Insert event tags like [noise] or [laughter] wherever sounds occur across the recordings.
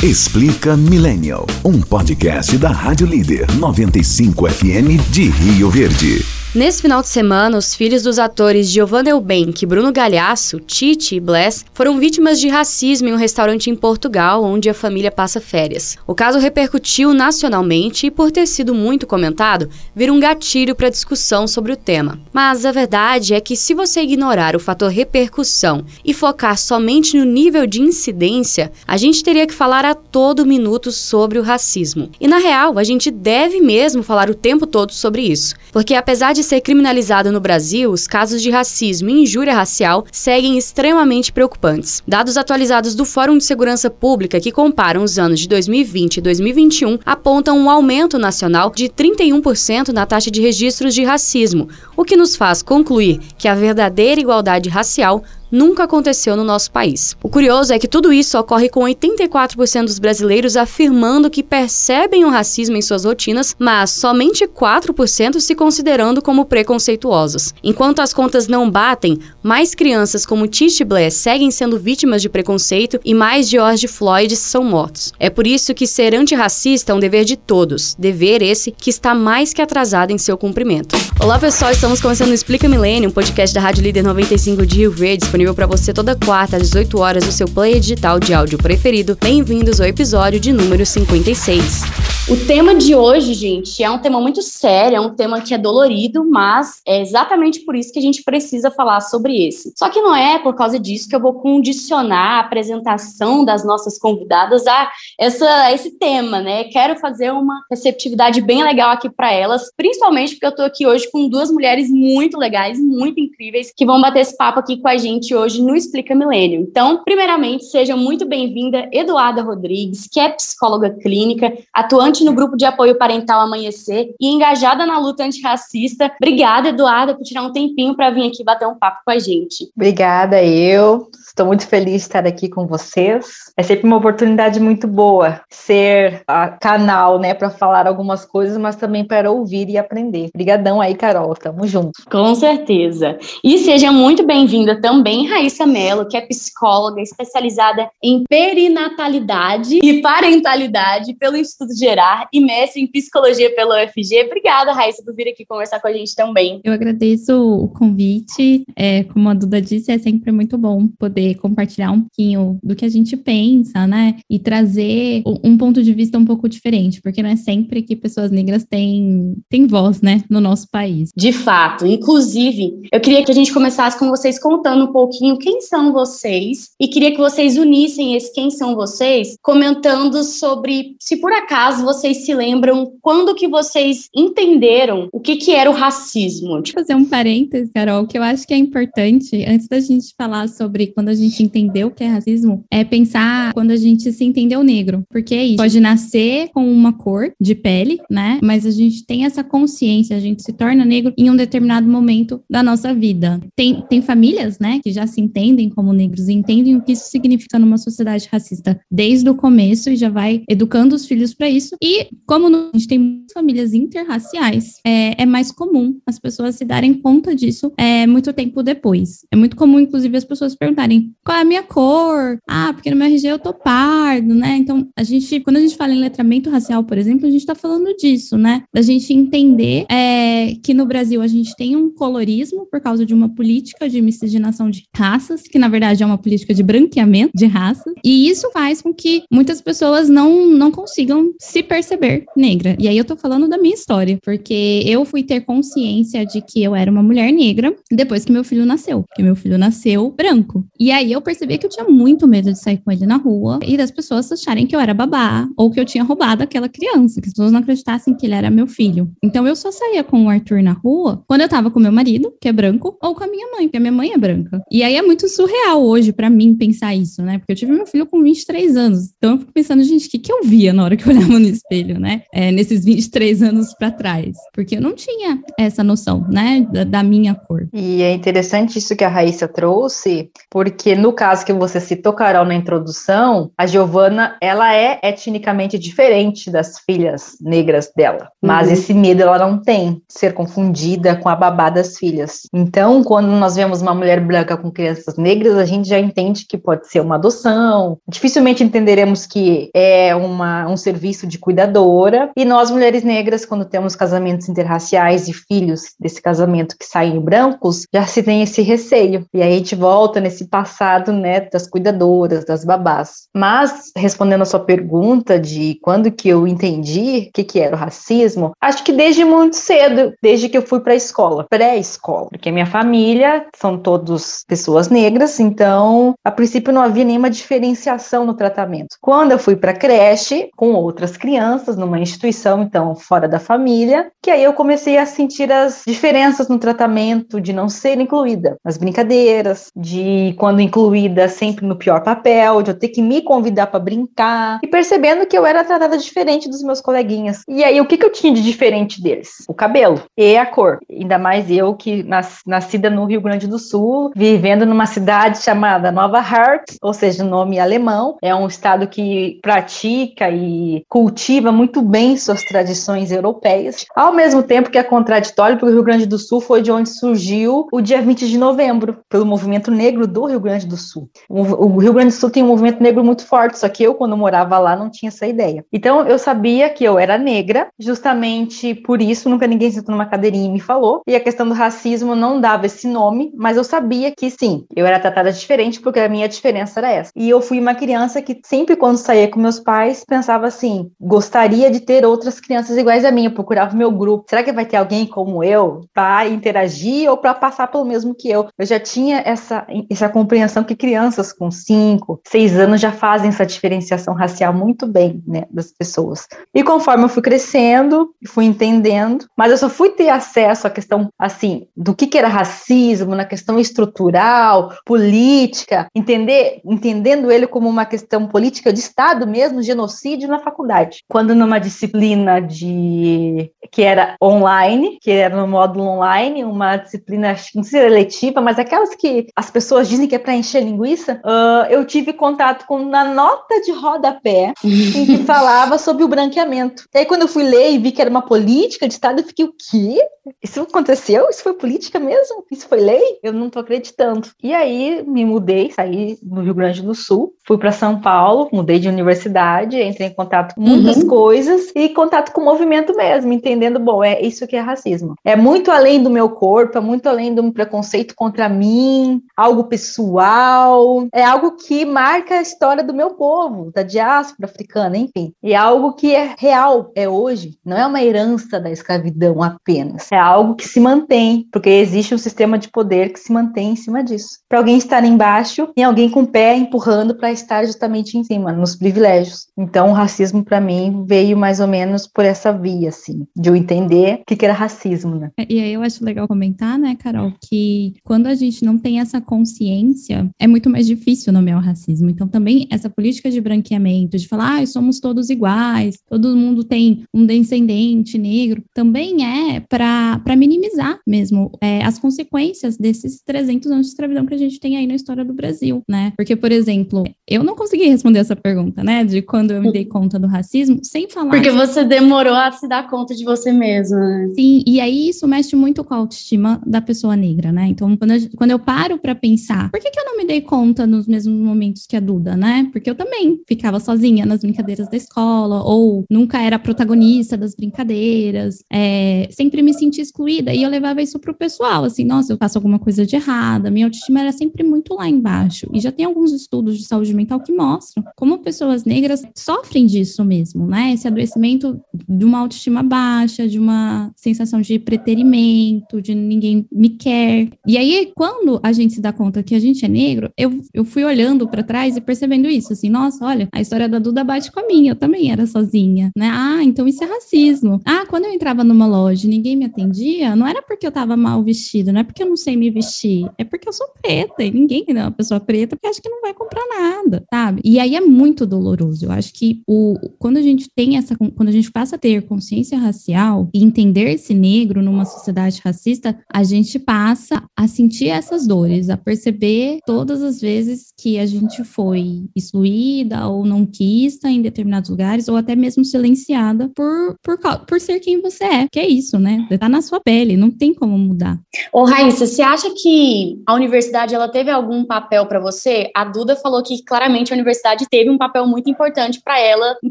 Explica Millennial, um podcast da Rádio Líder 95 FM de Rio Verde. Nesse final de semana, os filhos dos atores Giovanna Eubank, Bruno Galhaço, Titi e Bless foram vítimas de racismo em um restaurante em Portugal, onde a família passa férias. O caso repercutiu nacionalmente e, por ter sido muito comentado, vira um gatilho para discussão sobre o tema. Mas a verdade é que, se você ignorar o fator repercussão e focar somente no nível de incidência, a gente teria que falar a todo minuto sobre o racismo. E na real, a gente deve mesmo falar o tempo todo sobre isso, porque apesar de ser criminalizado no Brasil, os casos de racismo e injúria racial seguem extremamente preocupantes. Dados atualizados do Fórum de Segurança Pública, que comparam os anos de 2020 e 2021, apontam um aumento nacional de 31% na taxa de registros de racismo, o que nos faz concluir que a verdadeira igualdade racial nunca aconteceu no nosso país. O curioso é que tudo isso ocorre com 84% dos brasileiros afirmando que percebem o racismo em suas rotinas, mas somente 4% se considerando como preconceituosos. Enquanto as contas não batem, mais crianças como Tish Blair seguem sendo vítimas de preconceito e mais George Floyd são mortos. É por isso que ser antirracista é um dever de todos, dever esse que está mais que atrasado em seu cumprimento. Olá pessoal, estamos começando o Explica Milênio, um podcast da Rádio Líder 95 de Rio Verde, disponível para você toda quarta às 18 horas no seu player digital de áudio preferido. Bem-vindos ao episódio de número 56. O tema de hoje, gente, é um tema muito sério, é um tema que é dolorido, mas é exatamente por isso que a gente precisa falar sobre esse. Só que não é por causa disso que eu vou condicionar a apresentação das nossas convidadas a, essa, a esse tema, né? Quero fazer uma receptividade bem legal aqui para elas, principalmente porque eu tô aqui hoje com duas mulheres muito legais, muito incríveis, que vão bater esse papo aqui com a gente hoje no Explica Milênio. Então, primeiramente, seja muito bem-vinda Eduarda Rodrigues, que é psicóloga clínica, atuante no grupo de apoio parental Amanhecer e engajada na luta antirracista. Obrigada, Eduarda, por tirar um tempinho para vir aqui bater um papo com a gente. Obrigada, eu. Estou muito feliz de estar aqui com vocês. É sempre uma oportunidade muito boa ser a canal, né, para falar algumas coisas, mas também para ouvir e aprender. Obrigadão aí, Carol. Tamo junto. Com certeza. E seja muito bem-vinda também Raíssa Mello, que é psicóloga especializada em perinatalidade e parentalidade pelo Instituto Gerar e mestre em psicologia pelo UFG. Obrigada, Raíssa, por vir aqui conversar com a gente também. Eu agradeço o convite. É, como a Duda disse, é sempre muito bom poder compartilhar um pouquinho do que a gente pensa, né? E trazer um ponto de vista um pouco diferente, porque não é sempre que pessoas negras têm, têm voz, né, no nosso país. De fato. Inclusive, eu queria que a gente começasse com vocês contando um pouquinho quem são vocês e queria que vocês unissem esse quem são vocês, comentando sobre se por acaso vocês se lembram quando que vocês entenderam o que que era o racismo. Vou fazer um parênteses, Carol, que eu acho que é importante, antes da gente falar sobre quando a gente entendeu o que é racismo, é pensar quando a gente se entendeu negro, porque é isso, pode nascer com uma cor de pele, né? Mas a gente tem essa consciência, a gente se torna negro em um determinado momento da nossa vida. Tem, tem famílias, né, que já se entendem como negros e entendem o que isso significa numa sociedade racista desde o começo e já vai educando os filhos para isso. E como a gente tem muitas famílias interraciais, é, é, mais comum as pessoas se darem conta disso é, muito tempo depois. É muito comum, inclusive, as pessoas perguntarem qual é a minha cor? Ah, porque no meu RG eu tô pardo, né? Então, a gente, quando a gente fala em letramento racial, por exemplo, a gente tá falando disso, né? Da gente entender é, que no Brasil a gente tem um colorismo por causa de uma política de miscigenação de raças, que na verdade é uma política de branqueamento de raças, e isso faz com que muitas pessoas não, não consigam se perceber negra. E aí eu tô falando da minha história, porque eu fui ter consciência de que eu era uma mulher negra depois que meu filho nasceu, porque meu filho nasceu branco. E aí eu percebi que eu tinha muito medo de sair com ele na rua e das pessoas acharem que eu era babá ou que eu tinha roubado aquela criança, que as pessoas não acreditassem que ele era meu filho. Então eu só saía com o Arthur na rua quando eu tava com meu marido, que é branco, ou com a minha mãe, porque a minha mãe é branca. E aí é muito surreal hoje para mim pensar isso, né? Porque eu tive meu filho com 23 anos. Então eu fico pensando, gente, o que, que eu via na hora que eu olhava no espelho, né? É, nesses 23 anos para trás, porque eu não tinha essa noção, né, da, da, minha cor. E é interessante isso que a Raíssa trouxe, porque no caso que você citou, Carol, na introdução, a Giovana, ela é etnicamente diferente das filhas negras dela, mas uhum. esse medo ela não tem de ser confundida com a babá das filhas. Então, quando nós vemos uma mulher branca com crianças negras, a gente já entende que pode ser uma adoção. Dificilmente entenderemos que é uma, um serviço de cuidadora. E nós, mulheres negras, quando temos casamentos interraciais e filhos desse casamento que saem brancos, já se tem esse receio. E aí a gente volta nesse passado, né, das cuidadoras, das babás. Mas, respondendo a sua pergunta de quando que eu entendi o que, que era o racismo, acho que desde muito cedo, desde que eu fui para a escola, pré-escola, porque minha família são todos pessoas negras, então, a princípio não havia nenhuma diferenciação no tratamento. Quando eu fui para creche com outras crianças numa instituição, então, fora da família, que aí eu comecei a sentir as diferenças no tratamento de não ser incluída nas brincadeiras, de quando incluída sempre no pior papel, de eu ter que me convidar para brincar e percebendo que eu era tratada diferente dos meus coleguinhas. E aí o que que eu tinha de diferente deles? O cabelo e a cor. Ainda mais eu que nas, nascida no Rio Grande do Sul, vivendo numa cidade chamada Nova Hart, ou seja, nome alemão, é um estado que pratica e cultiva muito bem suas tradições europeias, ao mesmo tempo que é contraditório, porque o Rio Grande do Sul foi de onde surgiu o dia 20 de novembro, pelo movimento negro do Rio Grande do Sul. O Rio Grande do Sul tem um movimento negro muito forte, só que eu, quando morava lá, não tinha essa ideia. Então, eu sabia que eu era negra, justamente por isso, nunca ninguém sentou numa cadeirinha e me falou, e a questão do racismo não dava esse nome, mas eu sabia que sim, eu era tratada diferente porque a minha diferença era essa. E eu fui uma criança que sempre quando saía com meus pais pensava assim, gostaria de ter outras crianças iguais a mim, eu procurava o meu grupo. Será que vai ter alguém como eu para interagir ou para passar pelo mesmo que eu? Eu já tinha essa essa compreensão que crianças com 5, 6 anos já fazem essa diferenciação racial muito bem, né, das pessoas. E conforme eu fui crescendo, fui entendendo, mas eu só fui ter acesso à questão assim do que, que era racismo, na questão estrutural, política, entender, entendendo ele como uma questão política de Estado mesmo, genocídio na faculdade. Quando numa disciplina de que era online, que era no módulo online, uma disciplina, não sei se eletiva, mas aquelas que as pessoas dizem que para encher linguiça, uh, eu tive contato com na nota de rodapé em que [laughs] falava sobre o branqueamento. E aí, quando eu fui ler e vi que era uma política de Estado, eu fiquei, o quê? Isso aconteceu? Isso foi política mesmo? Isso foi lei? Eu não tô acreditando. E aí me mudei, saí do Rio Grande do Sul, fui para São Paulo, mudei de universidade, entrei em contato com muitas uhum. coisas e contato com o movimento mesmo, entendendo, bom, é isso que é racismo. É muito além do meu corpo, é muito além do preconceito contra mim, algo pessoal, é algo que marca a história do meu povo, da diáspora africana, enfim. E é algo que é real, é hoje, não é uma herança da escravidão apenas. É algo que se mantém, porque existe um sistema de poder que se mantém em cima disso. Para alguém estar embaixo, tem alguém com o pé empurrando para estar justamente em cima, nos privilégios. Então, o racismo para mim veio mais ou menos por essa via, assim, de eu entender o que, que era racismo, né? E aí eu acho legal comentar, né, Carol, que quando a gente não tem essa consciência, é muito mais difícil nomear o racismo. Então, também essa política de branqueamento, de falar, ah, somos todos iguais, todo mundo tem um descendente negro, também é para minimizar mesmo é, as consequências desses 300 anos de escravidão que a gente tem aí na história do Brasil, né? Porque, por exemplo, eu não consegui responder essa pergunta, né, de quando eu me dei conta do racismo, sem falar. Porque você demorou a se dar conta de você mesma, né? Sim, e aí isso mexe muito com a autoestima da pessoa negra, né? Então, quando eu, quando eu paro para pensar, por que, que eu não me dei conta nos mesmos momentos que a Duda, né? Porque eu também ficava sozinha nas brincadeiras da escola, ou nunca era protagonista das brincadeiras, é, sempre me senti excluída, e eu levava isso pro pessoal, assim, nossa, eu faço alguma coisa de errada, minha autoestima era sempre muito lá embaixo. E já tem alguns estudos de saúde mental que mostram como pessoas negras sofrem disso mesmo, né? Esse adoecimento de uma autoestima baixa, de uma sensação de preterimento, de ninguém me quer. E aí, quando a gente se dá conta que a gente é negro, eu, eu fui olhando para trás e percebendo isso, assim, nossa, olha, a história da Duda bate com a minha, eu também era sozinha, né? Ah, então isso é racismo. Ah, quando eu entrava numa loja e ninguém me atendia, não era porque eu tava mal vestido, não é porque eu não sei me vestir, é porque eu sou preta e ninguém, não, é uma pessoa preta, porque acha que não vai comprar nada nada, sabe? E aí é muito doloroso. Eu acho que o, quando a gente tem essa, quando a gente passa a ter consciência racial e entender esse negro numa sociedade racista, a gente passa a sentir essas dores, a perceber todas as vezes que a gente foi excluída ou não quista em determinados lugares, ou até mesmo silenciada por, por, por ser quem você é. Que é isso, né? Tá na sua pele, não tem como mudar. Ô, Raíssa, você acha que a universidade ela teve algum papel para você? A Duda falou que claramente a universidade teve um papel muito importante para ela em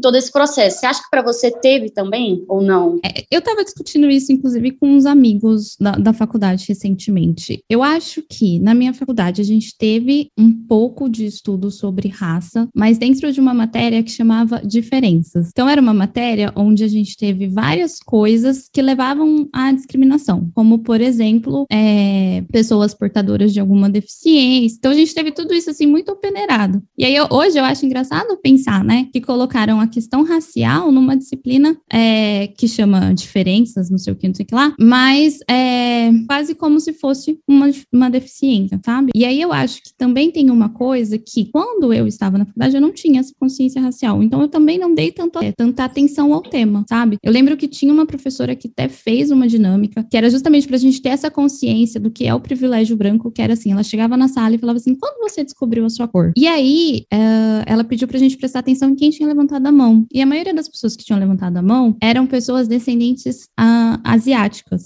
todo esse processo. Você acha que para você teve também ou não? É, eu estava discutindo isso, inclusive, com uns amigos da, da faculdade recentemente. Eu acho que na minha faculdade a gente teve um pouco de estudo sobre raça, mas dentro de uma matéria que chamava diferenças. Então, era uma matéria onde a gente teve várias coisas que levavam à discriminação, como, por exemplo, é, pessoas portadoras de alguma deficiência. Então, a gente teve tudo isso assim muito peneirado. E aí, eu, hoje eu acho engraçado pensar, né, que colocaram a questão racial numa disciplina é, que chama diferenças, não sei o que, não sei o que lá, mas é quase como se fosse uma, uma deficiência, sabe? E aí eu acho que também tem uma coisa que, quando eu estava na faculdade, eu não tinha essa consciência racial. Então, eu também não dei tanto, é, tanta atenção ao tema, sabe? Eu lembro que tinha uma professora que até fez uma dinâmica, que era justamente para a gente ter essa consciência do que é o privilégio branco, que era assim, ela chegava na sala e falava assim, quando você descobriu a sua cor? E aí, uh, ela pediu para a gente prestar atenção em quem tinha levantado a mão. E a maioria das pessoas que tinham levantado a mão eram pessoas descendentes uh, asiáticas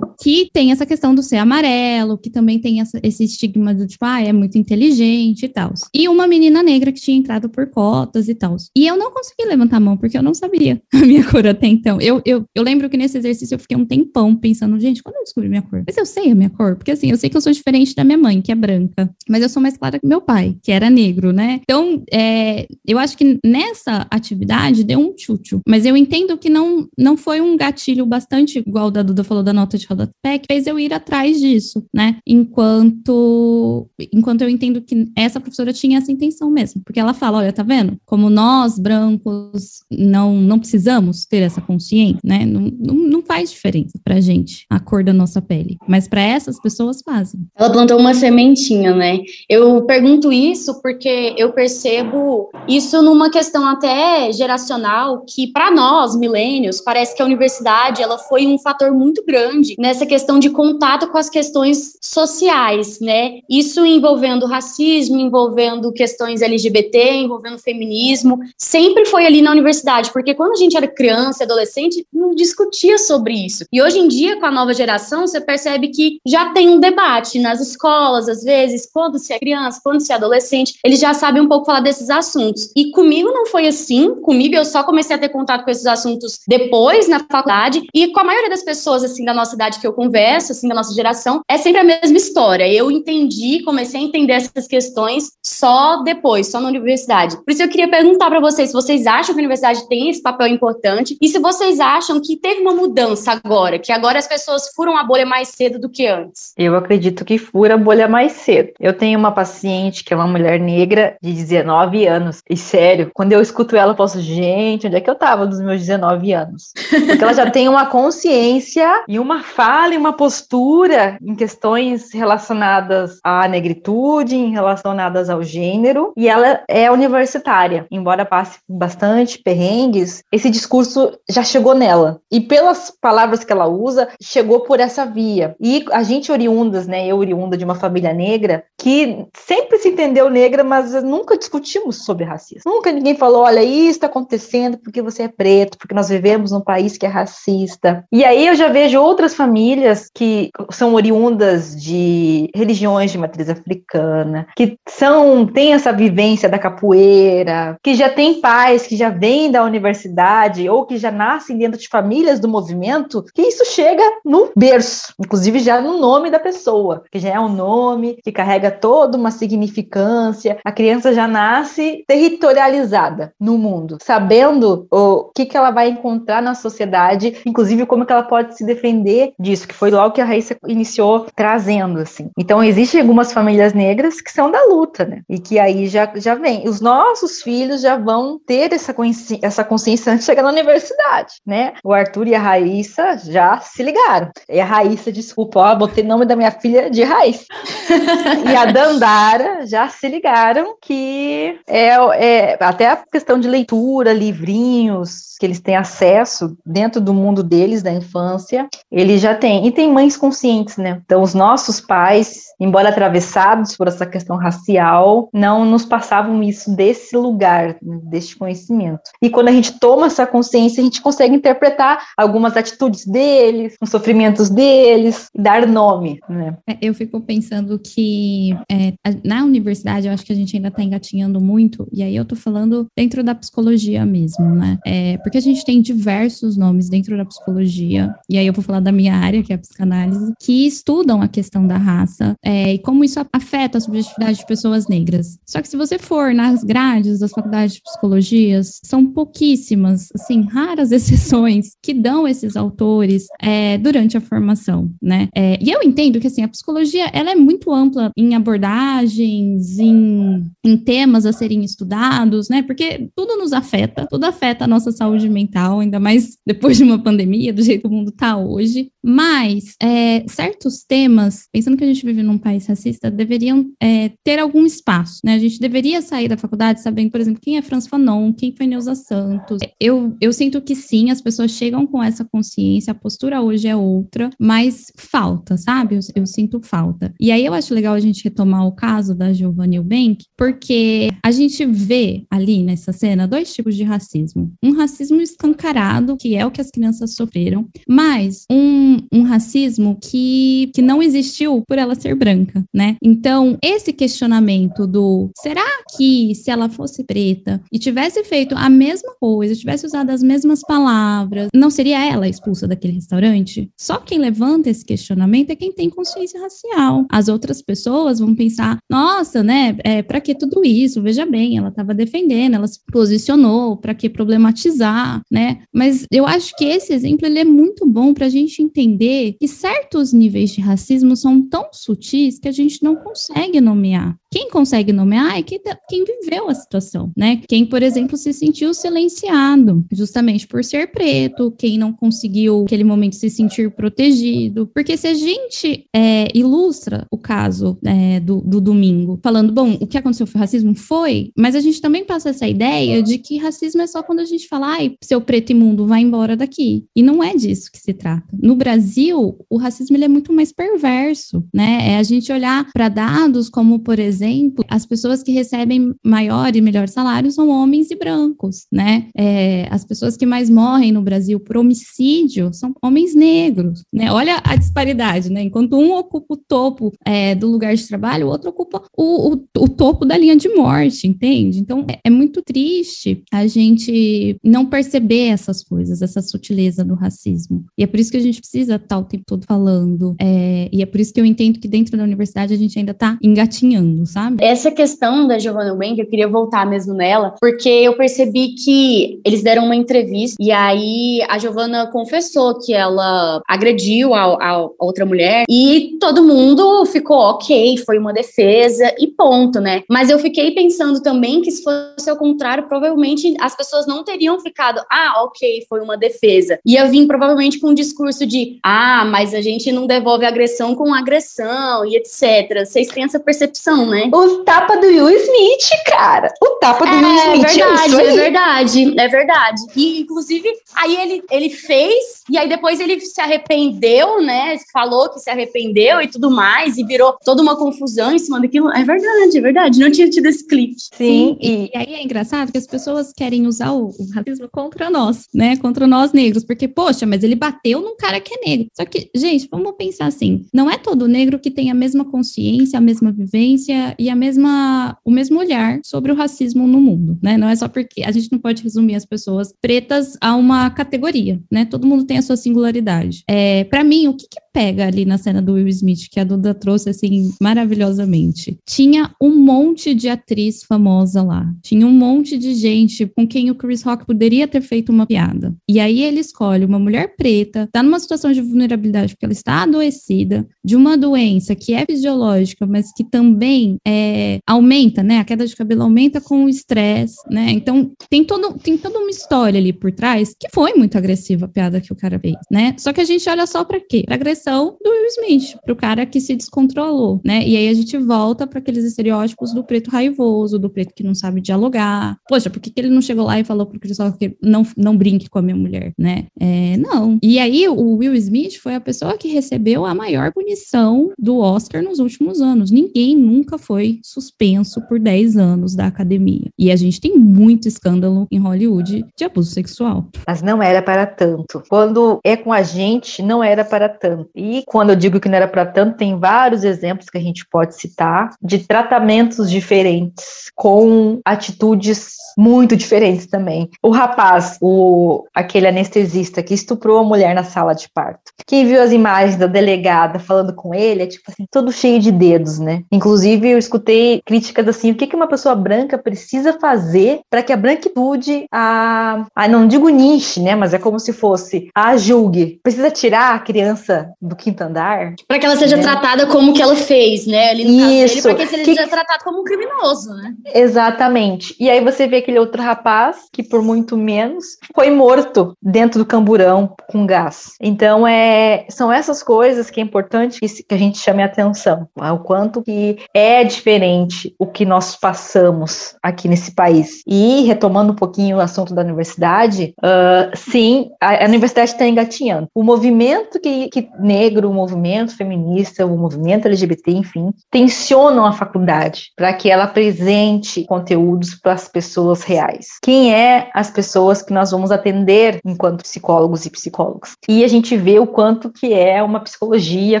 que tem essa questão do ser amarelo, que também tem essa, esse estigma do tipo, ah, é muito inteligente e tal. E uma menina negra que tinha entrado por cotas e tal. E eu não consegui levantar a mão, porque eu não sabia [laughs] a minha cor até então. Eu, eu, eu lembro que nesse exercício eu fiquei um tempão pensando, gente, quando eu descobri minha cor? Mas eu sei a minha cor, porque assim, eu sei que eu sou diferente da minha mãe, que é branca, mas eu sou mais clara que meu pai, que era negro, né? Então, é, eu acho que nessa atividade deu um tchutchu, mas eu entendo que não, não foi um gatilho bastante, igual da Duda falou da nota de roda pé que fez eu ir atrás disso, né? Enquanto, enquanto eu entendo que essa professora tinha essa intenção mesmo, porque ela fala, olha, tá vendo? Como nós, brancos, não, não precisamos ter essa consciência, né? Não, não, não faz diferença pra gente a cor da nossa pele, mas para essas pessoas fazem. Ela plantou uma sementinha, né? Eu pergunto isso porque eu percebo isso numa questão até geracional, que para nós, milênios, parece que a universidade ela foi um fator muito grande nessa questão de contato com as questões sociais, né? Isso envolvendo racismo, envolvendo questões LGBT, envolvendo feminismo, sempre foi ali na universidade, porque quando a gente era criança, adolescente, não discutia sobre isso. E hoje em dia, com a nova geração, você percebe que já tem um debate nas escolas, às vezes, quando se é criança, quando se é adolescente, eles já sabem um pouco falar desses assuntos. E comigo não foi assim, comigo eu só comecei a ter contato com esses assuntos depois na faculdade, e com a maioria das pessoas, assim, da nossa idade que eu converso, assim, da nossa geração, é sempre a mesma história. Eu entendi, comecei a entender essas questões só depois, só na universidade. Por isso eu queria perguntar para vocês se vocês acham que a universidade tem esse papel importante e se vocês acham que teve uma mudança agora, que agora as pessoas furam a bolha mais cedo do que antes. Eu acredito que fura a bolha mais cedo. Eu tenho uma paciente que é uma mulher negra de 19 anos. E sério, quando eu escuto ela, eu posso, gente, onde é que eu tava dos meus 19 anos? Porque ela já tem uma consciência e uma fala e uma postura em questões relacionadas à negritude, em relacionadas ao gênero, e ela é universitária. Embora passe bastante perrengues, esse discurso já chegou nela. E pelas palavras que ela usa, chegou por essa via. E a gente oriundas, né, eu oriunda de uma família negra, que sempre se entendeu negra, mas nunca discutimos sobre racismo. Nunca ninguém falou, olha, isso está acontecendo porque você é preto, porque nós vivemos num país que é racista. E aí eu já vejo outras famílias que são oriundas de religiões de matriz africana, que são têm essa vivência da capoeira, que já têm pais que já vêm da universidade ou que já nascem dentro de famílias do movimento, que isso chega no berço, inclusive já no nome da pessoa, que já é um nome que carrega toda uma significância. A criança já nasce territorializada no mundo, sabendo o que, que ela vai encontrar na sociedade, inclusive como que ela pode se defender de disso, que foi logo que a Raíssa iniciou trazendo, assim. Então, existem algumas famílias negras que são da luta, né? E que aí já, já vem. Os nossos filhos já vão ter essa consciência, essa consciência antes de chegar na universidade, né? O Arthur e a Raíssa já se ligaram. E a Raíssa, desculpa, ó, botei o nome da minha filha de Raíssa. [laughs] e a Dandara já se ligaram que é, é até a questão de leitura, livrinhos que eles têm acesso dentro do mundo deles, da infância, eles já têm. E tem mães conscientes, né? Então, os nossos pais, embora atravessados por essa questão racial, não nos passavam isso desse lugar, deste conhecimento. E quando a gente toma essa consciência, a gente consegue interpretar algumas atitudes deles, os sofrimentos deles, dar nome, né? É, eu fico pensando que é, na universidade, eu acho que a gente ainda está engatinhando muito, e aí eu tô falando dentro da psicologia mesmo, né? É, porque a gente tem diversos nomes dentro da psicologia, e aí eu vou falar da minha área, que é a psicanálise, que estudam a questão da raça é, e como isso afeta a subjetividade de pessoas negras. Só que se você for nas grades das faculdades de psicologia, são pouquíssimas, assim, raras [laughs] exceções que dão esses autores é, durante a formação, né? É, e eu entendo que, assim, a psicologia, ela é muito ampla em abordagens, em, em temas a serem estudados, né? Porque tudo nos afeta, tudo afeta a nossa saúde mental, ainda mais depois de uma pandemia, do jeito que o mundo está hoje. Mas é, certos temas, pensando que a gente vive num país racista, deveriam é, ter algum espaço, né? A gente deveria sair da faculdade sabendo, por exemplo, quem é Franz Fanon, quem foi Neuza Santos. Eu, eu sinto que sim, as pessoas chegam com essa consciência, a postura hoje é outra, mas falta, sabe? Eu, eu sinto falta. E aí eu acho legal a gente retomar o caso da Giovanni Eubank, porque a gente vê ali nessa cena dois tipos de racismo. Um racismo escancarado, que é o que as crianças sofreram, mas um, um racismo que, que não existiu por ela ser branca, né? Então, esse questionamento do será que se ela fosse preta e tivesse feito a mesma coisa, tivesse usado as mesmas palavras, não seria ela expulsa daquele restaurante? Só quem levanta esse questionamento é quem tem consciência racial. As outras pessoas vão pensar, nossa, né, é, para que tudo isso? Veja bem, ela estava defendendo, ela se posicionou, para que problematizar, né? Mas eu acho que esse exemplo ele é muito bom para a gente entender que certos níveis de racismo são tão sutis que a gente não consegue nomear. Quem consegue nomear é quem, tá, quem viveu a situação, né? Quem, por exemplo, se sentiu silenciado, justamente por ser preto, quem não conseguiu, naquele momento, se sentir protegido. Porque se a gente é, ilustra o caso é, do, do domingo, falando, bom, o que aconteceu foi racismo? Foi, mas a gente também passa essa ideia de que racismo é só quando a gente fala, ai, seu preto imundo, vai embora daqui. E não é disso que se trata. No Brasil, o racismo ele é muito mais perverso, né? É a gente olhar para dados como, por exemplo, exemplo, as pessoas que recebem maior e melhor salário são homens e brancos, né? É, as pessoas que mais morrem no Brasil por homicídio são homens negros, né? Olha a disparidade, né? Enquanto um ocupa o topo é, do lugar de trabalho, o outro ocupa o, o, o topo da linha de morte, entende? Então, é, é muito triste a gente não perceber essas coisas, essa sutileza do racismo. E é por isso que a gente precisa estar o tempo todo falando. É, e é por isso que eu entendo que dentro da universidade a gente ainda está engatinhando, sabe? Essa questão da Giovanna Bank, eu queria voltar mesmo nela, porque eu percebi que eles deram uma entrevista e aí a Giovanna confessou que ela agrediu a, a outra mulher e todo mundo ficou ok, foi uma defesa e ponto, né? Mas eu fiquei pensando também que se fosse ao contrário, provavelmente as pessoas não teriam ficado, ah, ok, foi uma defesa. Ia vir provavelmente com um discurso de, ah, mas a gente não devolve agressão com agressão e etc. Vocês têm essa percepção, né? O tapa do Will Smith, cara. O tapa do é, Will Smith. É verdade, é, é verdade, é verdade. E, inclusive, aí ele, ele fez, e aí depois ele se arrependeu, né? Falou que se arrependeu e tudo mais, e virou toda uma confusão em cima daquilo. É verdade, é verdade. Não tinha tido esse clipe. Sim, Sim e... e... aí é engraçado que as pessoas querem usar o, o racismo contra nós, né? Contra nós negros, porque, poxa, mas ele bateu num cara que é negro. Só que, gente, vamos pensar assim: não é todo negro que tem a mesma consciência, a mesma vivência e a mesma, o mesmo olhar sobre o racismo no mundo, né? Não é só porque a gente não pode resumir as pessoas pretas a uma categoria, né? Todo mundo tem a sua singularidade. É, para mim, o que, que pega ali na cena do Will Smith, que a Duda trouxe assim maravilhosamente. Tinha um monte de atriz famosa lá. Tinha um monte de gente com quem o Chris Rock poderia ter feito uma piada. E aí ele escolhe uma mulher preta, tá numa situação de de vulnerabilidade, porque ela está adoecida de uma doença que é fisiológica, mas que também é, aumenta, né? A queda de cabelo aumenta com o estresse, né? Então, tem, todo, tem toda uma história ali por trás que foi muito agressiva a piada que o cara fez, né? Só que a gente olha só para quê? Pra agressão do Will Smith, pro cara que se descontrolou, né? E aí a gente volta para aqueles estereótipos do preto raivoso, do preto que não sabe dialogar. Poxa, por que, que ele não chegou lá e falou pro Chris que não, não brinque com a minha mulher, né? É, não. E aí o Will Smith foi a pessoa que recebeu a maior punição do Oscar nos últimos anos. Ninguém nunca foi suspenso por 10 anos da academia. E a gente tem muito escândalo em Hollywood de abuso sexual. Mas não era para tanto. Quando é com a gente, não era para tanto. E quando eu digo que não era para tanto, tem vários exemplos que a gente pode citar de tratamentos diferentes, com atitudes muito diferentes também. O rapaz, o aquele anestesista que estuprou a mulher na sala de parto. Quem viu as imagens da delegada falando com ele é tipo assim, todo cheio de dedos, né? Inclusive, eu escutei críticas assim: o que, que uma pessoa branca precisa fazer para que a branquitude, a, a. não digo niche, né? Mas é como se fosse a julgue. Precisa tirar a criança do quinto andar? Para que ela seja né? tratada como que ela fez, né? Ali no Isso. para que ele seja tratado como um criminoso, né? Exatamente. E aí você vê aquele outro rapaz que, por muito menos, foi morto dentro do camburão com gás. Então, é, são essas coisas que é importante que a gente chame atenção. O quanto que é diferente o que nós passamos aqui nesse país. E, retomando um pouquinho o assunto da universidade, uh, sim, a, a universidade está engatinhando. O movimento que, que negro, o movimento feminista, o movimento LGBT, enfim, tensionam a faculdade para que ela apresente conteúdos para as pessoas reais. Quem é as pessoas que nós vamos atender enquanto psicólogos e psicólogos? E a gente vê o quanto que é uma psicologia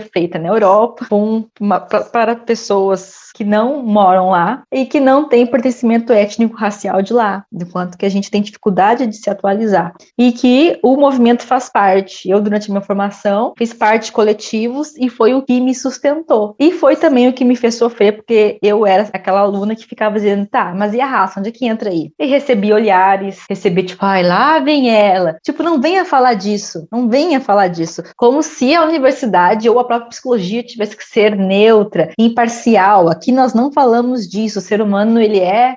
feita na Europa com uma, para pessoas que não moram lá e que não têm pertencimento étnico-racial de lá, enquanto que a gente tem dificuldade de se atualizar. E que o movimento faz parte. Eu, durante minha formação, fiz parte de coletivos e foi o que me sustentou. E foi também o que me fez sofrer, porque eu era aquela aluna que ficava dizendo, tá, mas e a raça? Onde é que entra aí? E recebi olhares, recebi tipo, ai, lá vem ela. Tipo, não venha falar disso, não venha falar disso. Como se a universidade ou a própria psicologia tivesse que ser neutra, imparcial. Aqui nós não falamos disso. O ser humano, ele é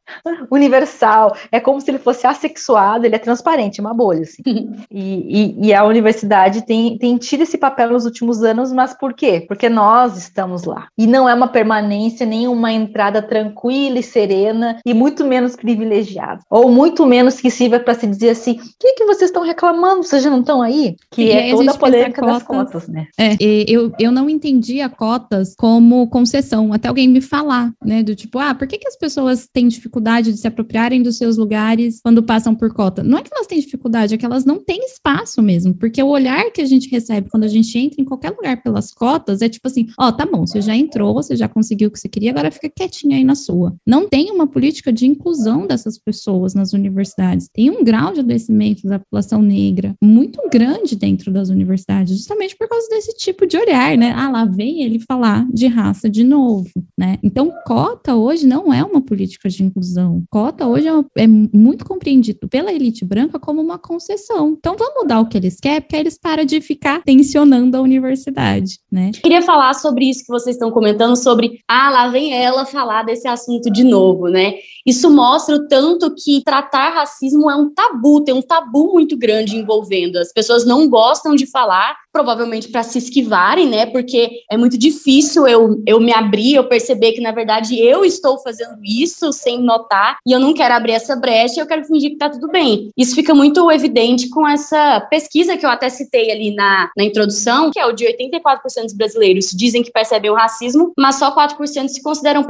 universal. É como se ele fosse assexuado, ele é transparente, uma bolha, assim. [laughs] e, e, e a universidade tem, tem tido esse papel nos últimos anos, mas por quê? Porque nós estamos lá. E não é uma permanência, nem uma entrada tranquila e serena, e muito menos privilegiada. Ou muito menos que sirva para se dizer assim: o que, que vocês estão reclamando? Vocês já não estão aí? Que e é toda a polêmica cotas, das cotas, né? É, eu, eu não entendia cotas como concessão. Até alguém me falar, né? Do tipo, ah, por que, que as pessoas têm dificuldade de se apropriarem dos seus lugares quando passam por cota? Não é que elas têm dificuldade, é que elas não têm espaço mesmo, porque o olhar que a gente recebe quando a gente entra em qualquer lugar pelas cotas é tipo assim: ó, oh, tá bom, você já entrou, você já conseguiu o que você queria, agora fica quietinho aí na sua. Não tem uma política de inclusão dessas pessoas nas universidades. Tem um grau de adoecimento da população negra muito grande dentro das universidades, justamente por causa desse tipo de olhar, né? Ah, lá vem ele falar de raça de novo, né? Então, cota hoje não é uma política de inclusão. Cota hoje é, uma, é muito compreendido pela elite branca como uma concessão. Então, vamos mudar o que eles querem, porque eles param de ficar tensionando a universidade, né? Queria falar sobre isso que vocês estão comentando, sobre, ah, lá vem ela falar desse assunto de novo, né? Isso mostra o tanto que tratar racismo é um tabu, tem um tabu muito grande envolvendo. As pessoas não gostam de falar, provavelmente para se esquivarem, né? Porque é muito difícil eu, eu me abrir, eu perceber que, na verdade, eu estou fazendo isso sem notar e eu não quero abrir essa brecha, eu quero fingir que tá tudo bem. Isso fica muito evidente com essa pesquisa que eu até citei ali na, na introdução, que é o de 84% dos brasileiros dizem que percebem o racismo, mas só 4% se consideram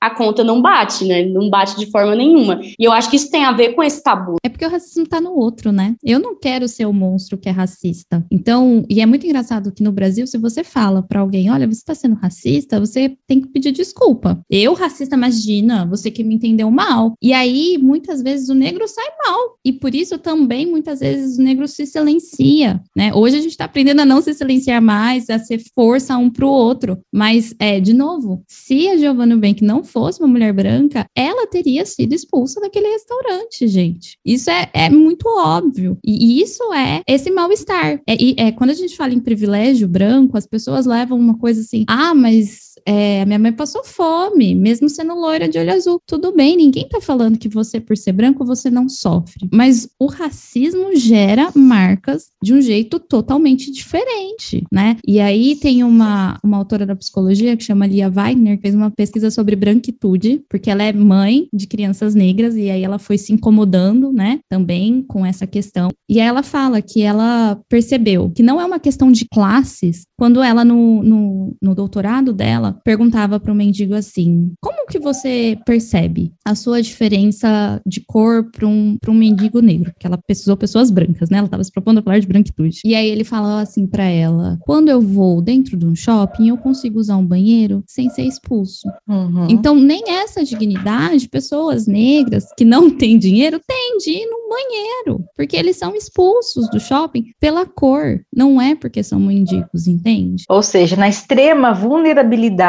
A conta não bate, né? Não bate de forma nenhuma. E eu acho que isso tem a ver com esse tabu. É porque o racismo tá no outro, né? Eu não quero ser o monstro que é racista. Então, e é muito engraçado que no Brasil, se você fala para alguém, olha, você tá sendo racista, você tem que pedir desculpa. Eu, racista, imagina, você que me entendeu mal. E aí, muitas vezes, o negro sai mal. E por isso também, muitas vezes, o negro se silencia, né? Hoje a gente tá aprendendo a não se silenciar mais, a ser força um pro outro. Mas, é, de novo, se a Giovanna Bank não fosse uma mulher branca, ela teria sido expulsa daquele restaurante, gente. Isso é, é muito óbvio. E isso é esse mal-estar. É, é, quando a gente fala em privilégio branco, as pessoas levam uma coisa assim, ah, mas é, minha mãe passou fome, mesmo sendo loira de olho azul. Tudo bem, ninguém tá falando que você, por ser branco, você não sofre. Mas o racismo gera marcas de um jeito totalmente diferente, né? E aí tem uma, uma autora da psicologia que chama Lia Weiner, que fez uma pesquisa sobre branquitude, porque ela é mãe de crianças negras, e aí ela foi se incomodando, né, também com essa questão. E aí ela fala que ela percebeu que não é uma questão de classes, quando ela, no, no, no doutorado dela, perguntava para o mendigo assim: como que você percebe a sua diferença de cor para um, um mendigo negro? Porque ela pesquisou pessoas brancas, né? Ela estava se propondo a falar de branquitude. E aí ele falava assim para ela: quando eu vou dentro de um shopping, eu consigo usar um banheiro sem ser expulso. Uhum. Então, nem essa dignidade, pessoas negras que não [laughs] têm dinheiro têm de ir num banheiro, porque eles são expulsos do shopping pela cor, não é porque são mendigos, entende? Ou seja, na extrema vulnerabilidade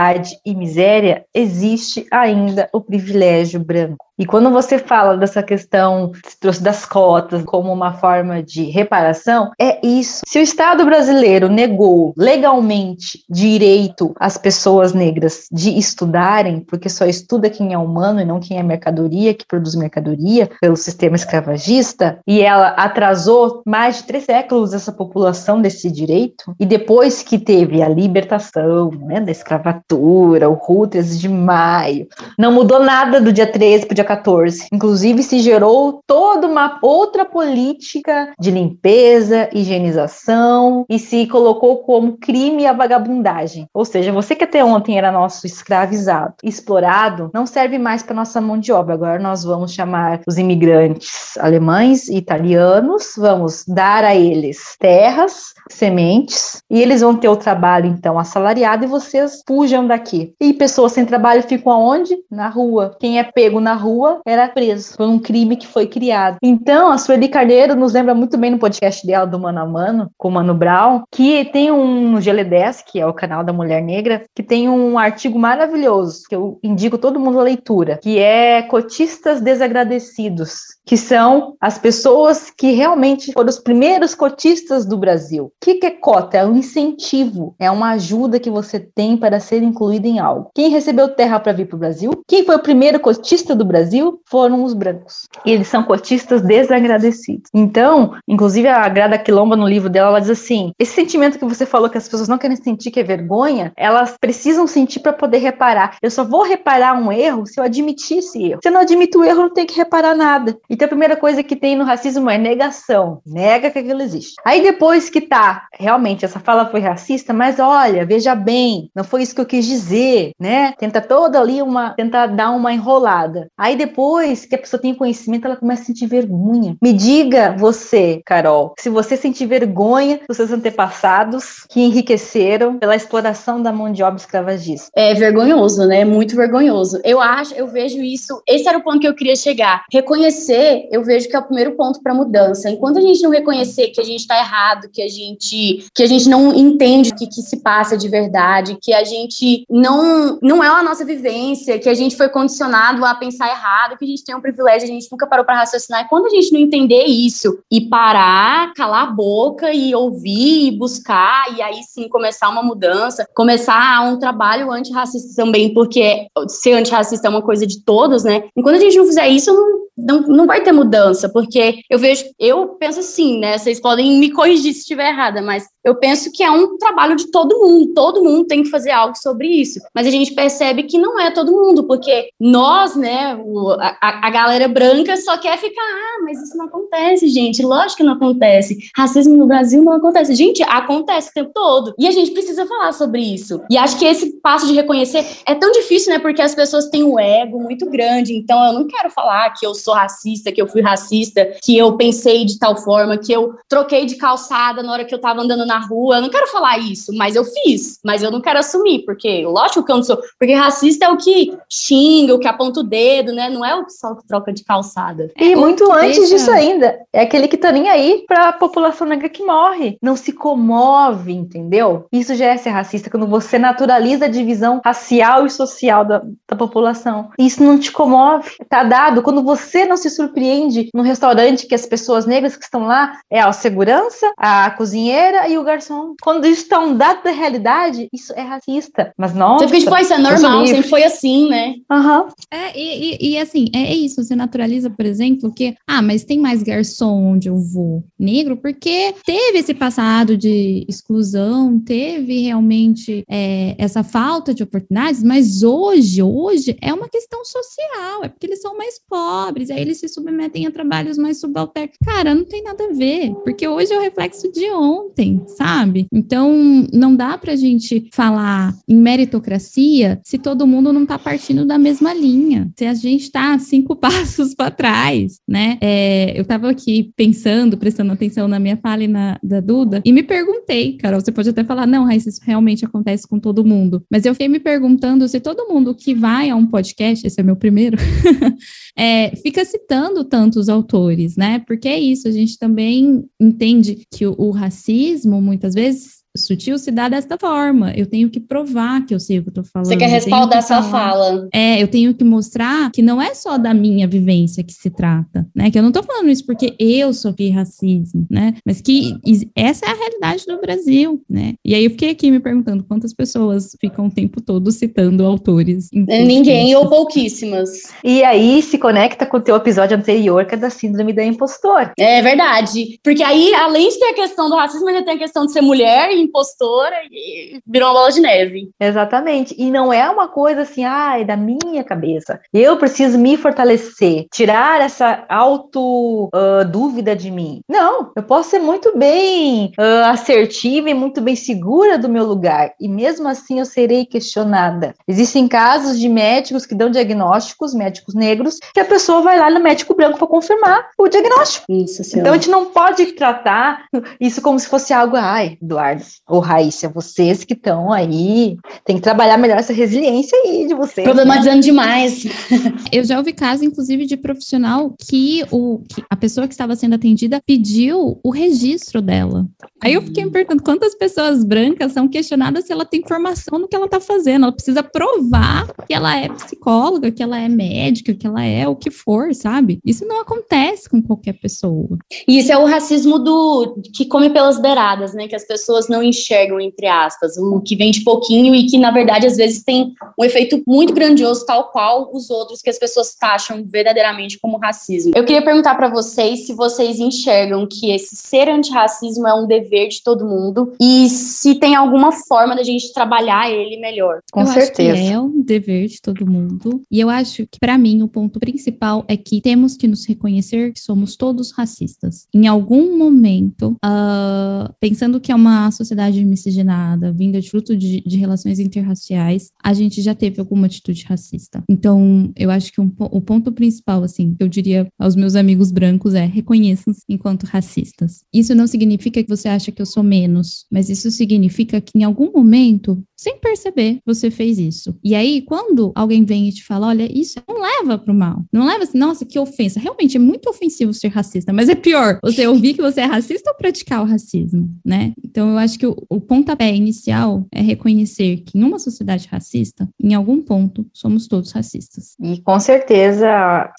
e miséria, existe ainda o privilégio branco. E quando você fala dessa questão trouxe das cotas como uma forma de reparação, é isso. Se o Estado brasileiro negou legalmente direito às pessoas negras de estudarem, porque só estuda quem é humano e não quem é mercadoria, que produz mercadoria, pelo sistema escravagista, e ela atrasou mais de três séculos essa população desse direito, e depois que teve a libertação né, da escravatura, o Rutes de Maio, não mudou nada do dia 13 para o dia 14. Inclusive, se gerou toda uma outra política de limpeza, higienização e se colocou como crime a vagabundagem. Ou seja, você que até ontem era nosso escravizado, explorado, não serve mais para nossa mão de obra. Agora nós vamos chamar os imigrantes alemães e italianos, vamos dar a eles terras, sementes, e eles vão ter o trabalho então assalariado e vocês fujam daqui. E pessoas sem trabalho ficam aonde? Na rua. Quem é pego na rua rua era preso por um crime que foi criado. Então, a Sueli Carneiro nos lembra muito bem no podcast dela do Mano a Mano, com o Mano Brown, que tem um no GL10, que é o canal da Mulher Negra, que tem um artigo maravilhoso, que eu indico todo mundo a leitura, que é Cotistas Desagradecidos, que são as pessoas que realmente foram os primeiros cotistas do Brasil. O que, que é cota? É um incentivo, é uma ajuda que você tem para ser incluído em algo. Quem recebeu terra para vir para o Brasil? Quem foi o primeiro cotista do Brasil? Foram os brancos. E eles são cotistas desagradecidos. Então, inclusive a Grada Quilomba, no livro dela, ela diz assim: esse sentimento que você falou que as pessoas não querem sentir, que é vergonha, elas precisam sentir para poder reparar. Eu só vou reparar um erro se eu admitir esse erro. Se eu não admito o erro, não tem que reparar nada. Então, a primeira coisa que tem no racismo é negação. Nega que aquilo existe. Aí, depois que tá, realmente, essa fala foi racista, mas olha, veja bem, não foi isso que eu quis dizer, né? Tenta toda ali uma, tenta dar uma enrolada. Aí, depois que a pessoa tem conhecimento, ela começa a sentir vergonha. Me diga você, Carol, se você sentir vergonha dos seus antepassados que enriqueceram pela exploração da mão de obra escravagista. É vergonhoso, né? Muito vergonhoso. Eu acho, eu vejo isso. Esse era o ponto que eu queria chegar. Reconhecer, eu vejo que é o primeiro ponto para mudança. Enquanto a gente não reconhecer que a gente está errado, que a gente que a gente não entende o que, que se passa de verdade, que a gente não não é a nossa vivência, que a gente foi condicionado a pensar errado que a gente tem um privilégio, a gente nunca parou para raciocinar. E quando a gente não entender isso e parar, calar a boca e ouvir e buscar, e aí sim começar uma mudança, começar um trabalho antirracista também, porque ser antirracista é uma coisa de todos, né? E quando a gente não fizer isso, não, não, não vai ter mudança, porque eu vejo, eu penso assim, né? Vocês podem me corrigir se estiver errada, mas eu penso que é um trabalho de todo mundo, todo mundo tem que fazer algo sobre isso. Mas a gente percebe que não é todo mundo, porque nós, né, a, a galera branca só quer ficar, ah, mas isso não acontece, gente. Lógico que não acontece. Racismo no Brasil não acontece. Gente, acontece o tempo todo. E a gente precisa falar sobre isso. E acho que esse passo de reconhecer é tão difícil, né, porque as pessoas têm um ego muito grande. Então eu não quero falar que eu sou racista, que eu fui racista, que eu pensei de tal forma, que eu troquei de calçada na hora que eu tava andando na rua. Eu não quero falar isso, mas eu fiz. Mas eu não quero assumir, porque lógico que eu não sou. Porque racista é o que xinga, o que aponta o dedo, né? Não é o que só troca de calçada. E é, muito antes deixa... disso ainda, é aquele que tá nem aí pra população negra que morre. Não se comove, entendeu? Isso já é ser racista, quando você naturaliza a divisão racial e social da, da população. Isso não te comove. Tá dado. Quando você não se surpreende no restaurante que as pessoas negras que estão lá é a segurança, a cozinheira e o garçom. Quando isso está um dado da realidade, isso é racista. Mas não. Você fica tipo, isso é normal, sempre foi assim, né? Aham. Uhum. É, e, e, e, assim, é isso. Você naturaliza, por exemplo, que, ah, mas tem mais garçom onde eu vou negro, porque teve esse passado de exclusão, teve realmente é, essa falta de oportunidades, mas hoje, hoje é uma questão social, é porque eles são mais pobres, aí eles se submetem a trabalhos mais subalternos. Cara, não tem nada a ver, porque hoje é o reflexo de ontem, sabe? Então, não dá pra gente falar em meritocracia se todo mundo não tá partindo da mesma linha, se a gente tá cinco [laughs] passos para trás, né? É, eu tava aqui pensando, prestando atenção na minha fala e na da Duda, e me perguntei, Carol, você pode até falar, não, Raíssa, isso realmente acontece com todo mundo, mas eu fiquei me perguntando se todo mundo que vai a um podcast, esse é meu primeiro, [laughs] é, fica citando tantos autores, né? Porque é isso, a gente também entende que o, o racismo, muitas vezes, sutil se dá desta forma. Eu tenho que provar que eu sei o que eu tô falando. Você quer respaldar sua fala. É, eu tenho que mostrar que não é só da minha vivência que se trata, né? Que eu não tô falando isso porque eu sofri racismo, né? Mas que essa é a realidade do Brasil, né? E aí eu fiquei aqui me perguntando quantas pessoas ficam o tempo todo citando autores. Ninguém ou pouquíssimas. E aí se conecta com o teu episódio anterior, que é da síndrome da impostor. É verdade. Porque aí, além de ter a questão do racismo, ainda tem a questão de ser mulher impostora e virou uma bola de neve. Exatamente. E não é uma coisa assim, ai, ah, da minha cabeça. Eu preciso me fortalecer, tirar essa auto uh, dúvida de mim. Não, eu posso ser muito bem uh, assertiva e muito bem segura do meu lugar. E mesmo assim eu serei questionada. Existem casos de médicos que dão diagnósticos, médicos negros, que a pessoa vai lá no médico branco para confirmar o diagnóstico. Isso, então a gente não pode tratar isso como se fosse algo, ai, Eduardo, Ô, Raíssa, vocês que estão aí, tem que trabalhar melhor essa resiliência aí de vocês. Problematizando né? demais. [laughs] Eu já ouvi casos, inclusive, de profissional que, o, que a pessoa que estava sendo atendida pediu o registro dela. Aí eu fiquei me perguntando quantas pessoas brancas são questionadas se ela tem formação no que ela está fazendo. Ela precisa provar que ela é psicóloga, que ela é médica, que ela é o que for, sabe? Isso não acontece com qualquer pessoa. E isso é o racismo do que come pelas beiradas, né? Que as pessoas não enxergam, entre aspas, o que vem de pouquinho e que, na verdade, às vezes tem um efeito muito grandioso, tal qual os outros que as pessoas taxam verdadeiramente como racismo. Eu queria perguntar para vocês se vocês enxergam que esse ser antirracismo é um dever de todo mundo e se tem alguma forma da gente trabalhar ele melhor. Com eu certeza. é um dever de todo mundo. E eu acho que, para mim, o ponto principal é que temos que nos reconhecer que somos todos racistas. Em algum momento, uh, pensando que é uma sociedade sociedade miscigenada, vinda de fruto de, de, relações interraciais, a gente já teve alguma atitude racista. Então, eu acho que um, o ponto principal, assim, que eu diria aos meus amigos brancos é reconheçam-se enquanto racistas. Isso não significa que você acha que eu sou menos, mas isso significa que em algum momento, sem perceber, você fez isso. E aí, quando alguém vem e te fala, olha, isso não leva para o mal. Não leva assim, nossa, que ofensa. Realmente é muito ofensivo ser racista, mas é pior você ouvir que você é racista ou praticar o racismo, né? Então, eu acho que o, o pontapé inicial é reconhecer que em uma sociedade racista, em algum ponto, somos todos racistas. E com certeza,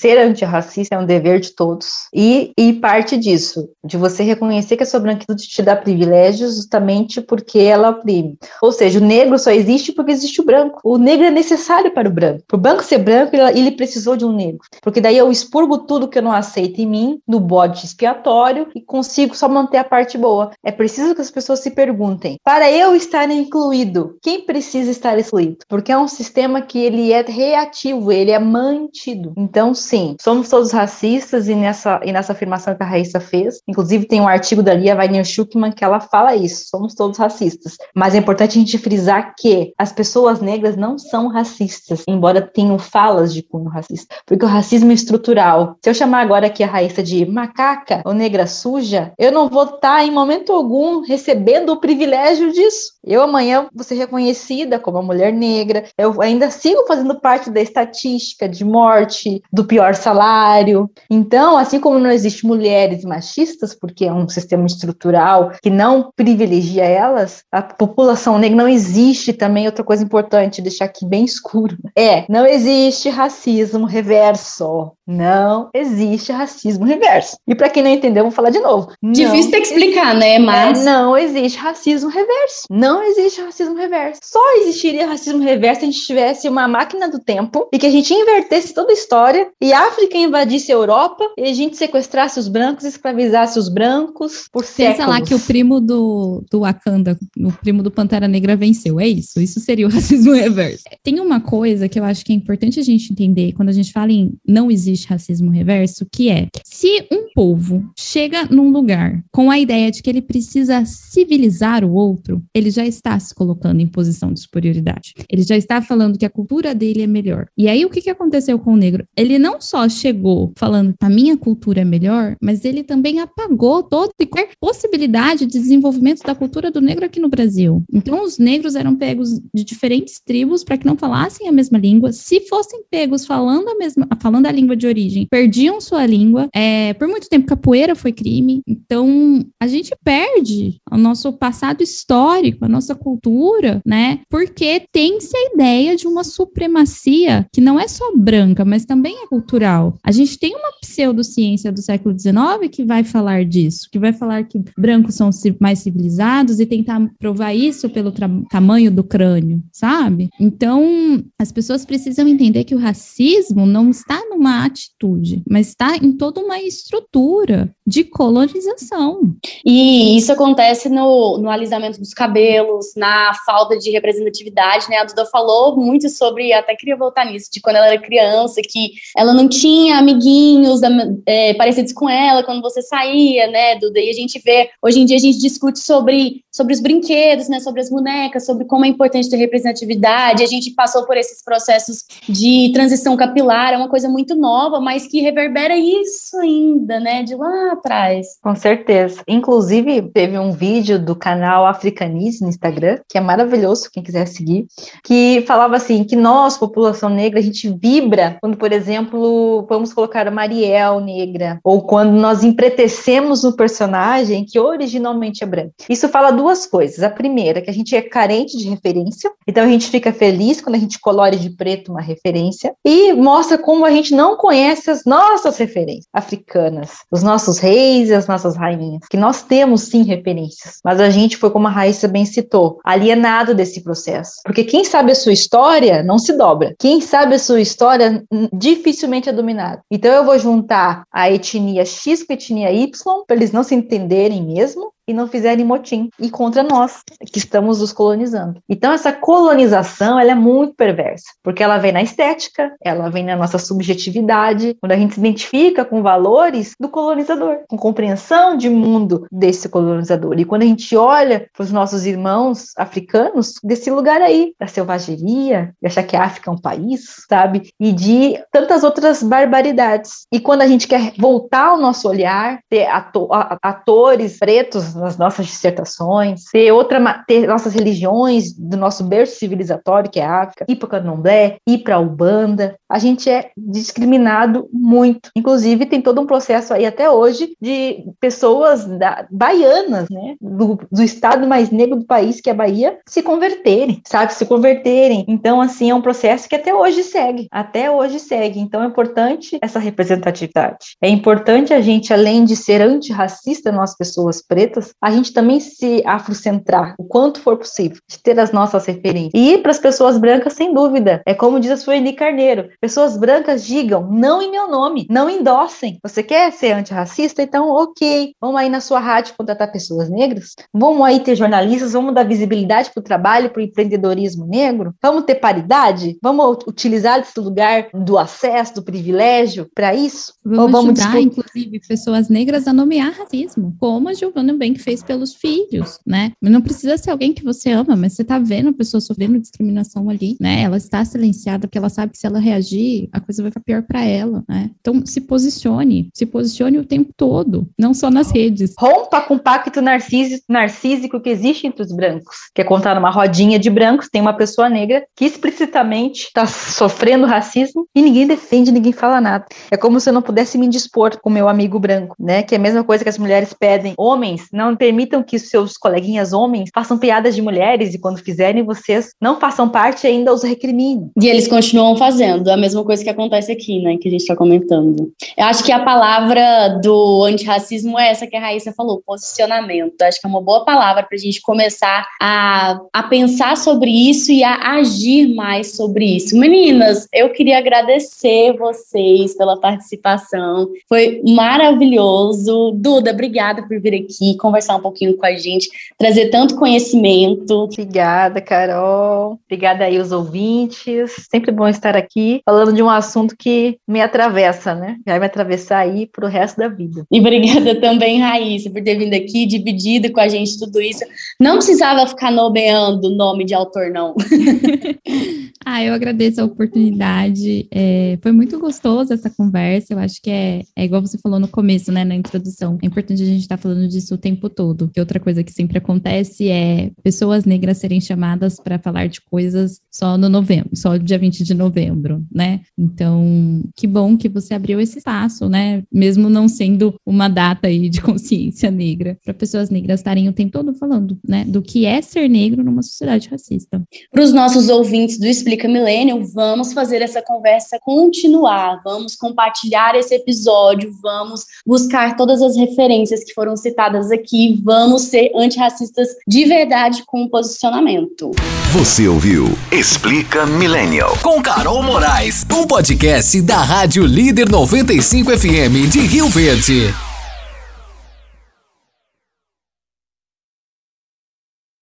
ser antirracista é um dever de todos. E, e parte disso, de você reconhecer que a sua branquitude te dá privilégios justamente porque ela oprime. Ou seja, o negro só existe porque existe o branco. O negro é necessário para o branco. Para o branco ser branco, ele, ele precisou de um negro. Porque daí eu expurgo tudo que eu não aceito em mim, no bode expiatório, e consigo só manter a parte boa. É preciso que as pessoas se perguntem perguntem: para eu estar incluído, quem precisa estar excluído? Porque é um sistema que ele é reativo, ele é mantido. Então, sim, somos todos racistas e nessa, e nessa afirmação que a Raíssa fez, inclusive tem um artigo da Lia Weiner Schuckman que ela fala isso: somos todos racistas. Mas é importante a gente frisar que as pessoas negras não são racistas, embora tenham falas de cunho racista, porque o racismo é estrutural. Se eu chamar agora aqui a Raíssa de macaca ou negra suja, eu não vou estar em momento algum recebendo no privilégio disso. Eu amanhã vou ser reconhecida como uma mulher negra, eu ainda sigo fazendo parte da estatística de morte, do pior salário. Então, assim como não existe mulheres machistas, porque é um sistema estrutural que não privilegia elas, a população negra não existe também. Outra coisa importante, deixar aqui bem escuro, é, não existe racismo reverso. Não existe racismo reverso. E para quem não entendeu, vou falar de novo. Difícil de explicar, né? Mas. É, não existe racismo reverso. Não existe racismo reverso. Só existiria racismo reverso se a gente tivesse uma máquina do tempo e que a gente invertesse toda a história e a África invadisse a Europa e a gente sequestrasse os brancos, escravizasse os brancos por Pensa séculos. Pensa lá que o primo do, do Wakanda, o primo do Pantera Negra venceu. É isso. Isso seria o [laughs] racismo reverso. Tem uma coisa que eu acho que é importante a gente entender quando a gente fala em não existe racismo reverso, que é se um povo chega num lugar com a ideia de que ele precisa civilizar o outro, ele já está se colocando em posição de superioridade. Ele já está falando que a cultura dele é melhor. E aí o que, que aconteceu com o negro? Ele não só chegou falando a minha cultura é melhor, mas ele também apagou toda e qualquer possibilidade de desenvolvimento da cultura do negro aqui no Brasil. Então os negros eram pegos de diferentes tribos para que não falassem a mesma língua. Se fossem pegos falando a mesma, falando a língua de origem, perdiam sua língua. É, por muito tempo capoeira foi crime. Então a gente perde o nosso passado histórico, a nossa cultura, né? Porque tem-se a ideia de uma supremacia que não é só branca, mas também é cultural. A gente tem uma pseudociência do século XIX que vai falar disso, que vai falar que brancos são mais civilizados e tentar provar isso pelo tamanho do crânio, sabe? Então, as pessoas precisam entender que o racismo não está numa atitude, mas está em toda uma estrutura de colonização. E isso acontece no, no alisamento dos cabelos, na falta de representatividade, né? A Duda falou muito sobre, até queria voltar nisso, de quando ela era criança, que ela não tinha amiguinhos é, parecidos com ela quando você saía, né, Duda? E a gente vê, hoje em dia a gente discute sobre, sobre os brinquedos, né, sobre as bonecas, sobre como é importante ter representatividade. A gente passou por esses processos de transição capilar, é uma coisa muito nova, mas que reverbera isso ainda, né, de lá atrás. Com certeza. Inclusive, teve um vídeo do canal Africanice no Instagram, que é maravilhoso, quem quiser seguir, que falava assim, que nós, população negra, a gente vibra quando, por exemplo, vamos colocar a Mariel negra, ou quando nós empretecemos um personagem que originalmente é branco. Isso fala duas coisas. A primeira, que a gente é carente de referência, então a gente fica feliz quando a gente colore de preto uma referência, e mostra como a gente não conhece as nossas referências africanas, os nossos reis e as nossas rainhas, que nós temos sim referências, mas a gente foi, como a Raíssa bem citou, alienado desse processo. Porque quem sabe a sua história não se dobra. Quem sabe a sua história dificilmente é dominado. Então eu vou juntar a etnia X com a etnia Y, para eles não se entenderem mesmo, e não fizerem motim e contra nós que estamos os colonizando. Então essa colonização ela é muito perversa, porque ela vem na estética, ela vem na nossa subjetividade, quando a gente se identifica com valores do colonizador, com compreensão de mundo desse colonizador. E quando a gente olha para os nossos irmãos africanos desse lugar aí, da selvageria, de achar que a África é um país, sabe? E de tantas outras barbaridades. E quando a gente quer voltar o nosso olhar, ter atores pretos nas nossas dissertações, ter outra ter nossas religiões do nosso berço civilizatório, que é a África, ir para o candomblé, ir para a Ubanda. A gente é discriminado muito. Inclusive, tem todo um processo aí até hoje de pessoas da, baianas, né, do, do estado mais negro do país, que é a Bahia, se converterem, sabe? Se converterem. Então, assim, é um processo que até hoje segue. Até hoje segue. Então, é importante essa representatividade. É importante a gente, além de ser antirracista, nós pessoas pretas, a gente também se afrocentrar o quanto for possível, de ter as nossas referências. E para as pessoas brancas, sem dúvida, é como diz a Sueli Carneiro, pessoas brancas digam, não em meu nome, não endossem. Você quer ser antirracista? Então, ok, vamos aí na sua rádio contratar pessoas negras, vamos aí ter jornalistas, vamos dar visibilidade para o trabalho, para o empreendedorismo negro, vamos ter paridade, vamos utilizar esse lugar do acesso, do privilégio para isso? Vamos, Ou vamos ajudar, inclusive, pessoas negras a nomear racismo, como a Giovana bem que fez pelos filhos, né? Não precisa ser alguém que você ama, mas você tá vendo a pessoa sofrendo discriminação ali, né? Ela está silenciada porque ela sabe que se ela reagir, a coisa vai ficar pior para ela, né? Então, se posicione, se posicione o tempo todo, não só nas redes. Rompa com o pacto narcísico que existe entre os brancos, que é contar numa rodinha de brancos, tem uma pessoa negra que explicitamente está sofrendo racismo e ninguém defende, ninguém fala nada. É como se eu não pudesse me dispor com meu amigo branco, né? Que é a mesma coisa que as mulheres pedem. Homens, não permitam que seus coleguinhas homens façam piadas de mulheres e quando fizerem, vocês não façam parte ainda os recriminem. E eles continuam fazendo, a mesma coisa que acontece aqui, né? Que a gente está comentando. Eu acho que a palavra do antirracismo é essa que a Raíssa falou, posicionamento. Acho que é uma boa palavra para a gente começar a, a pensar sobre isso e a agir mais sobre isso. Meninas, eu queria agradecer vocês pela participação. Foi maravilhoso. Duda, obrigada por vir aqui conversar um pouquinho com a gente, trazer tanto conhecimento. Obrigada, Carol. Obrigada aí os ouvintes. Sempre bom estar aqui falando de um assunto que me atravessa, né? Vai me atravessar aí pro resto da vida. E obrigada também, Raíssa, por ter vindo aqui, dividido com a gente tudo isso. Não precisava ficar nomeando o nome de autor, não. [laughs] ah, eu agradeço a oportunidade. É, foi muito gostoso essa conversa. Eu acho que é, é igual você falou no começo, né, na introdução. É importante a gente estar tá falando disso o tempo todo. Que outra coisa que sempre acontece é pessoas negras serem chamadas para falar de coisas só no novembro, só dia 20 de novembro, né? Então, que bom que você abriu esse espaço, né? Mesmo não sendo uma data aí de [laughs] consciência negra, para pessoas negras estarem o tempo todo falando, né, do que é ser negro numa sociedade racista. Para os nossos ouvintes do Explica Milênio, vamos fazer essa conversa continuar, vamos compartilhar esse episódio, vamos buscar todas as referências que foram citadas aqui, vamos ser antirracistas de verdade com posicionamento. Você ouviu Explica Millennial com Carol Moraes, um podcast da Rádio Líder 95 FM de Rio Verde.